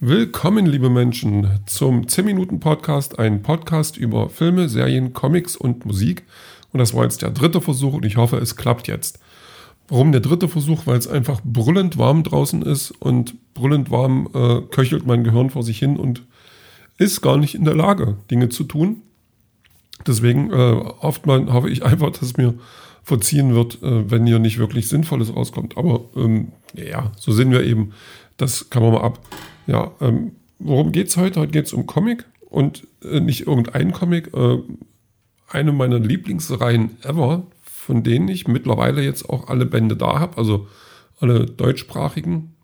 Willkommen, liebe Menschen, zum 10-Minuten-Podcast, ein Podcast über Filme, Serien, Comics und Musik. Und das war jetzt der dritte Versuch und ich hoffe, es klappt jetzt. Warum der dritte Versuch? Weil es einfach brüllend warm draußen ist und brüllend warm äh, köchelt mein Gehirn vor sich hin und ist gar nicht in der Lage, Dinge zu tun. Deswegen äh, oft mal hoffe ich einfach, dass mir verziehen wird, äh, wenn hier nicht wirklich Sinnvolles rauskommt. Aber ähm, ja, so sind wir eben. Das kann man mal ab. Ja, ähm, worum geht es heute? Heute geht es um Comic und äh, nicht irgendein Comic. Äh, eine meiner Lieblingsreihen ever, von denen ich mittlerweile jetzt auch alle Bände da habe, also alle deutschsprachigen.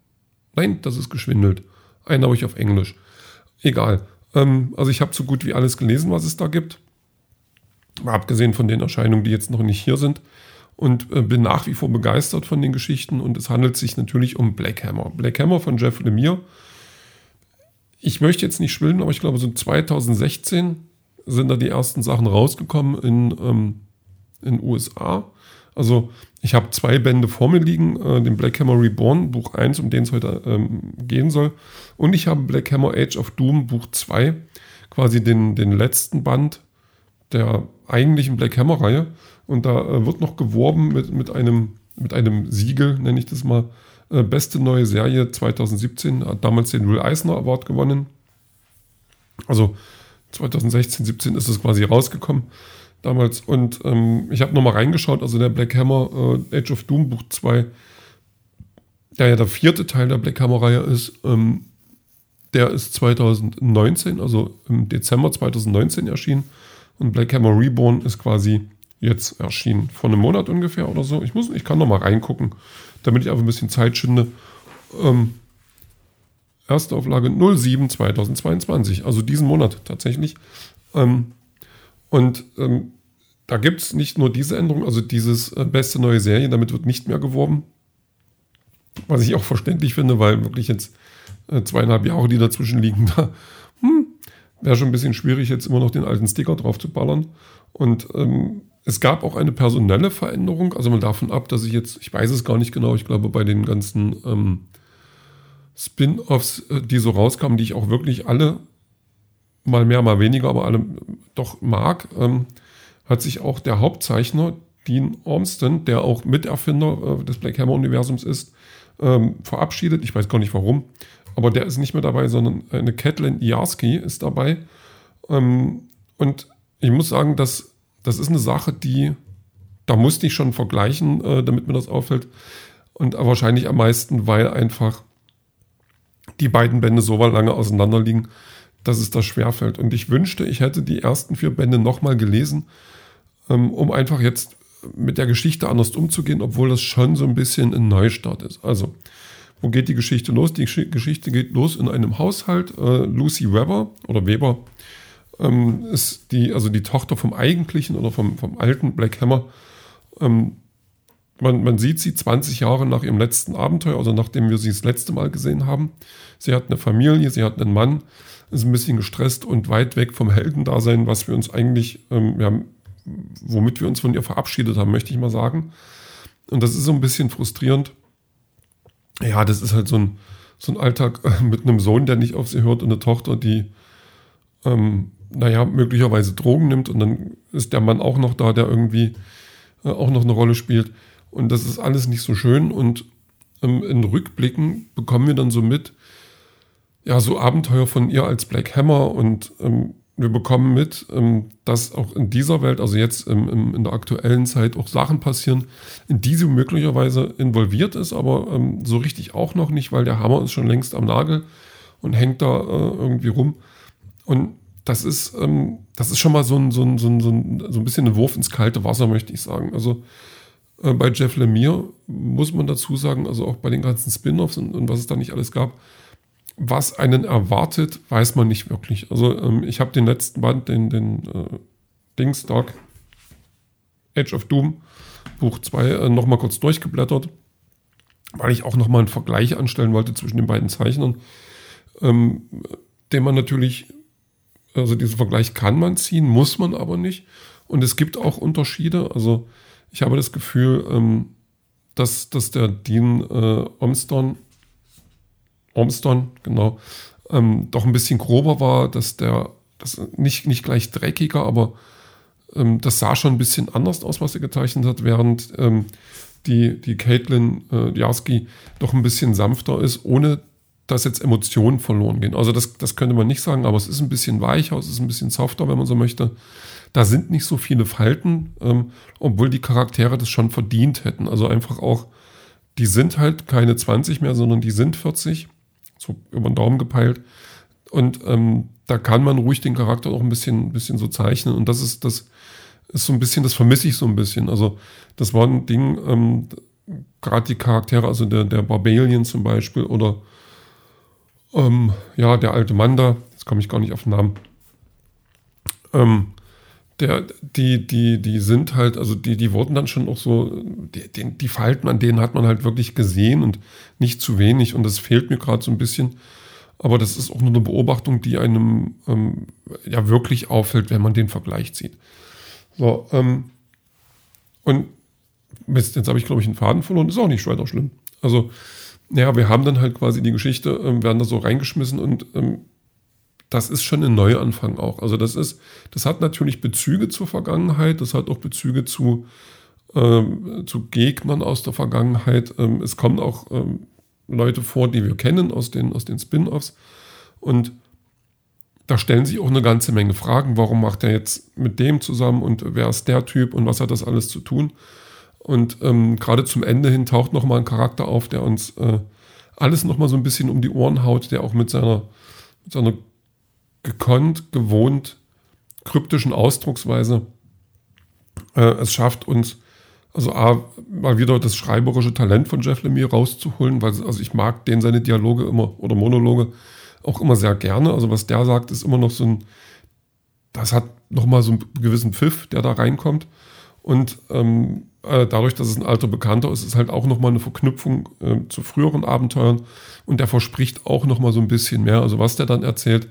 Nein, das ist geschwindelt. Einen habe ich auf Englisch. Egal. Ähm, also ich habe so gut wie alles gelesen, was es da gibt. Mal abgesehen von den Erscheinungen, die jetzt noch nicht hier sind. Und äh, bin nach wie vor begeistert von den Geschichten. Und es handelt sich natürlich um Black Hammer. Black Hammer von Jeff Lemire ich möchte jetzt nicht schwimmen, aber ich glaube, so 2016 sind da die ersten Sachen rausgekommen in ähm, in USA. Also ich habe zwei Bände vor mir liegen, äh, den Black Hammer Reborn, Buch 1, um den es heute ähm, gehen soll. Und ich habe Black Hammer Age of Doom, Buch 2, quasi den, den letzten Band der eigentlichen Black Hammer-Reihe. Und da äh, wird noch geworben mit, mit, einem, mit einem Siegel, nenne ich das mal, äh, beste neue Serie 2017, hat damals den Will Eisner Award gewonnen. Also 2016, 17 ist es quasi rausgekommen damals. Und ähm, ich habe nochmal reingeschaut, also der Black Hammer äh, Age of Doom Buch 2, der ja der vierte Teil der Black Hammer-Reihe ist, ähm, der ist 2019, also im Dezember 2019 erschienen. Und Black Hammer Reborn ist quasi jetzt erschienen, vor einem Monat ungefähr oder so. Ich, muss, ich kann nochmal reingucken damit ich einfach ein bisschen Zeit schinde. Ähm, erste Auflage 07 2022, also diesen Monat tatsächlich. Ähm, und ähm, da gibt es nicht nur diese Änderung, also dieses äh, beste neue Serie, damit wird nicht mehr geworben. Was ich auch verständlich finde, weil wirklich jetzt äh, zweieinhalb Jahre, die dazwischen liegen, da hm, wäre schon ein bisschen schwierig, jetzt immer noch den alten Sticker drauf zu ballern. Und ähm, es gab auch eine personelle Veränderung, also mal davon ab, dass ich jetzt, ich weiß es gar nicht genau, ich glaube bei den ganzen ähm, Spin-offs, äh, die so rauskamen, die ich auch wirklich alle, mal mehr, mal weniger, aber alle doch mag, ähm, hat sich auch der Hauptzeichner, Dean Ormston, der auch Miterfinder äh, des Black Hammer-Universums ist, ähm, verabschiedet. Ich weiß gar nicht warum, aber der ist nicht mehr dabei, sondern eine Catelyn Jarsky ist dabei. Ähm, und ich muss sagen, dass das ist eine Sache, die, da musste ich schon vergleichen, äh, damit mir das auffällt. Und wahrscheinlich am meisten, weil einfach die beiden Bände so lange auseinander liegen, dass es da schwerfällt. Und ich wünschte, ich hätte die ersten vier Bände nochmal gelesen, ähm, um einfach jetzt mit der Geschichte anders umzugehen, obwohl das schon so ein bisschen ein Neustart ist. Also, wo geht die Geschichte los? Die Geschichte geht los in einem Haushalt. Äh, Lucy Weber oder Weber ähm, ist die, also die Tochter vom eigentlichen oder vom, vom alten Black Hammer. Ähm, man, man sieht sie 20 Jahre nach ihrem letzten Abenteuer, also nachdem wir sie das letzte Mal gesehen haben. Sie hat eine Familie, sie hat einen Mann, ist ein bisschen gestresst und weit weg vom Heldendasein, was wir uns eigentlich, ähm, ja, womit wir uns von ihr verabschiedet haben, möchte ich mal sagen. Und das ist so ein bisschen frustrierend. Ja, das ist halt so ein, so ein Alltag äh, mit einem Sohn, der nicht auf sie hört und eine Tochter, die ähm, naja, möglicherweise Drogen nimmt und dann ist der Mann auch noch da, der irgendwie äh, auch noch eine Rolle spielt. Und das ist alles nicht so schön. Und ähm, in Rückblicken bekommen wir dann so mit, ja, so Abenteuer von ihr als Black Hammer und ähm, wir bekommen mit, ähm, dass auch in dieser Welt, also jetzt in der aktuellen Zeit, auch Sachen passieren, in die sie möglicherweise involviert ist, aber ähm, so richtig auch noch nicht, weil der Hammer ist schon längst am Nagel und hängt da äh, irgendwie rum. Und das ist, ähm, das ist schon mal so ein, so, ein, so, ein, so, ein, so ein bisschen ein Wurf ins kalte Wasser, möchte ich sagen. Also äh, bei Jeff Lemire muss man dazu sagen, also auch bei den ganzen Spin-offs und, und was es da nicht alles gab, was einen erwartet, weiß man nicht wirklich. Also ähm, ich habe den letzten Band, den, den äh, Dings Dark Age of Doom, Buch 2, äh, nochmal kurz durchgeblättert, weil ich auch nochmal einen Vergleich anstellen wollte zwischen den beiden Zeichnern, ähm, den man natürlich also diesen Vergleich kann man ziehen, muss man aber nicht. Und es gibt auch Unterschiede. Also ich habe das Gefühl, ähm, dass, dass der Dean äh, Omston, Omston, genau, ähm, doch ein bisschen grober war, dass der, das nicht, nicht gleich dreckiger, aber ähm, das sah schon ein bisschen anders aus, was er gezeichnet hat, während ähm, die, die Caitlin äh, Jarsky doch ein bisschen sanfter ist, ohne dass jetzt Emotionen verloren gehen. Also das, das könnte man nicht sagen, aber es ist ein bisschen weicher, es ist ein bisschen softer, wenn man so möchte. Da sind nicht so viele Falten, ähm, obwohl die Charaktere das schon verdient hätten. Also einfach auch, die sind halt keine 20 mehr, sondern die sind 40, so über den Daumen gepeilt. Und ähm, da kann man ruhig den Charakter auch ein bisschen, ein bisschen so zeichnen. Und das ist, das ist so ein bisschen, das vermisse ich so ein bisschen. Also das war ein Ding, ähm, gerade die Charaktere, also der, der Barbalian zum Beispiel oder ähm, ja, der alte Mann da, jetzt komme ich gar nicht auf den Namen. Ähm, der, die, die, die sind halt, also die, die wurden dann schon auch so, die, die, Falten, an denen hat man halt wirklich gesehen und nicht zu wenig. Und das fehlt mir gerade so ein bisschen. Aber das ist auch nur eine Beobachtung, die einem ähm, ja wirklich auffällt, wenn man den Vergleich zieht. So, ähm, und jetzt, jetzt habe ich, glaube ich, einen Faden verloren, ist auch nicht weiter schlimm. Also, ja, wir haben dann halt quasi die Geschichte, ähm, werden da so reingeschmissen und ähm, das ist schon ein Neuanfang auch. Also das ist, das hat natürlich Bezüge zur Vergangenheit, das hat auch Bezüge zu, ähm, zu Gegnern aus der Vergangenheit. Ähm, es kommen auch ähm, Leute vor, die wir kennen aus den, aus den Spin-offs. Und da stellen sich auch eine ganze Menge Fragen. Warum macht er jetzt mit dem zusammen und wer ist der Typ und was hat das alles zu tun? Und ähm, gerade zum Ende hin taucht nochmal ein Charakter auf, der uns äh, alles nochmal so ein bisschen um die Ohren haut, der auch mit seiner, mit seiner gekonnt, gewohnt kryptischen Ausdrucksweise äh, es schafft, uns also A, mal wieder das schreiberische Talent von Jeff Lemire rauszuholen, weil also ich mag den seine Dialoge immer oder Monologe auch immer sehr gerne. Also was der sagt, ist immer noch so ein, das hat nochmal so einen gewissen Pfiff, der da reinkommt. Und ähm, äh, dadurch, dass es ein alter Bekannter ist, ist halt auch nochmal eine Verknüpfung äh, zu früheren Abenteuern. Und der verspricht auch nochmal so ein bisschen mehr. Also was der dann erzählt,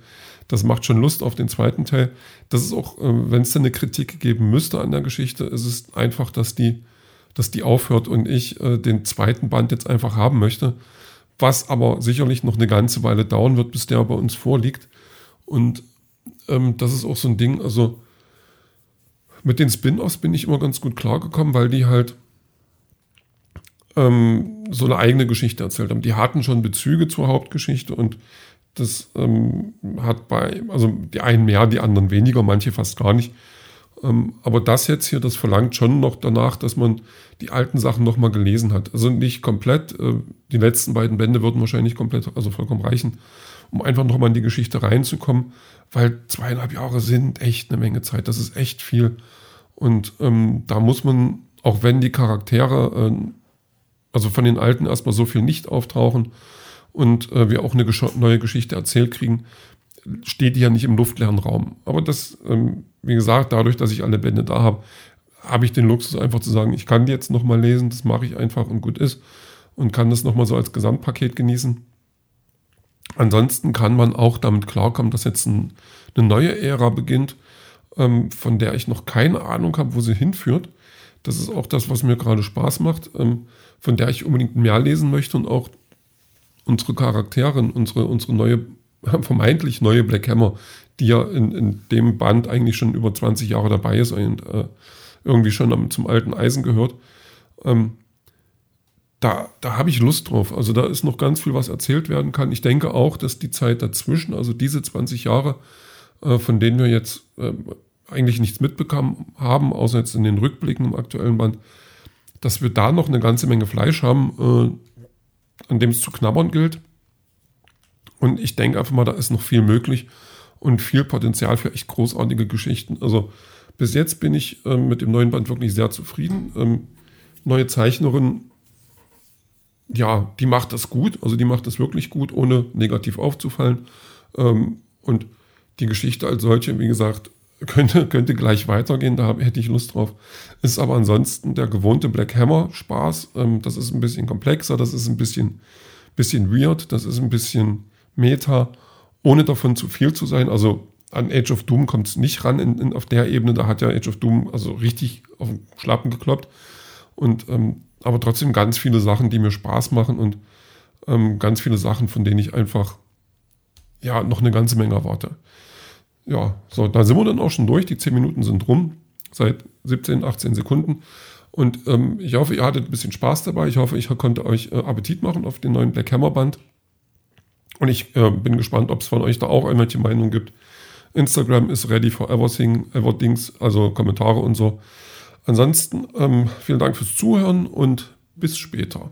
das macht schon Lust auf den zweiten Teil. Das ist auch, äh, wenn es denn eine Kritik geben müsste an der Geschichte, ist es einfach, dass die, dass die aufhört und ich äh, den zweiten Band jetzt einfach haben möchte. Was aber sicherlich noch eine ganze Weile dauern wird, bis der bei uns vorliegt. Und ähm, das ist auch so ein Ding, also mit den Spin-offs bin ich immer ganz gut klargekommen, weil die halt ähm, so eine eigene Geschichte erzählt haben. Die hatten schon Bezüge zur Hauptgeschichte und das ähm, hat bei, also die einen mehr, die anderen weniger, manche fast gar nicht. Ähm, aber das jetzt hier, das verlangt schon noch danach, dass man die alten Sachen nochmal gelesen hat. Also nicht komplett, äh, die letzten beiden Bände würden wahrscheinlich komplett, also vollkommen reichen, um einfach nochmal in die Geschichte reinzukommen, weil zweieinhalb Jahre sind echt eine Menge Zeit, das ist echt viel. Und ähm, da muss man, auch wenn die Charaktere, äh, also von den alten erstmal so viel nicht auftauchen, und äh, wir auch eine gesch neue Geschichte erzählt kriegen, steht die ja nicht im luftleeren Raum. Aber das, ähm, wie gesagt, dadurch, dass ich alle Bände da habe, habe ich den Luxus einfach zu sagen, ich kann die jetzt nochmal lesen, das mache ich einfach und gut ist und kann das nochmal so als Gesamtpaket genießen. Ansonsten kann man auch damit klarkommen, dass jetzt ein, eine neue Ära beginnt, ähm, von der ich noch keine Ahnung habe, wo sie hinführt. Das ist auch das, was mir gerade Spaß macht, ähm, von der ich unbedingt mehr lesen möchte und auch unsere Charakterin, unsere, unsere neue, vermeintlich neue Black Hammer, die ja in, in dem Band eigentlich schon über 20 Jahre dabei ist und äh, irgendwie schon am, zum alten Eisen gehört, ähm, da, da habe ich Lust drauf. Also da ist noch ganz viel, was erzählt werden kann. Ich denke auch, dass die Zeit dazwischen, also diese 20 Jahre, äh, von denen wir jetzt äh, eigentlich nichts mitbekommen haben, außer jetzt in den Rückblicken im aktuellen Band, dass wir da noch eine ganze Menge Fleisch haben, äh, an dem es zu knabbern gilt. Und ich denke einfach mal, da ist noch viel möglich und viel Potenzial für echt großartige Geschichten. Also bis jetzt bin ich ähm, mit dem neuen Band wirklich sehr zufrieden. Ähm, neue Zeichnerin, ja, die macht das gut. Also die macht das wirklich gut, ohne negativ aufzufallen. Ähm, und die Geschichte als solche, wie gesagt, könnte, könnte gleich weitergehen, da hätte ich Lust drauf. Ist aber ansonsten der gewohnte Black Hammer Spaß. Ähm, das ist ein bisschen komplexer, das ist ein bisschen, bisschen weird, das ist ein bisschen Meta, ohne davon zu viel zu sein. Also an Age of Doom kommt es nicht ran in, in, auf der Ebene. Da hat ja Age of Doom also richtig auf den Schlappen gekloppt. Und ähm, aber trotzdem ganz viele Sachen, die mir Spaß machen und ähm, ganz viele Sachen, von denen ich einfach ja, noch eine ganze Menge erwarte. Ja, so, da sind wir dann auch schon durch. Die 10 Minuten sind rum, seit 17, 18 Sekunden. Und ähm, ich hoffe, ihr hattet ein bisschen Spaß dabei. Ich hoffe, ich konnte euch äh, Appetit machen auf den neuen Black Hammer Band. Und ich äh, bin gespannt, ob es von euch da auch irgendwelche Meinungen gibt. Instagram ist ready for everything, everythings, also Kommentare und so. Ansonsten ähm, vielen Dank fürs Zuhören und bis später.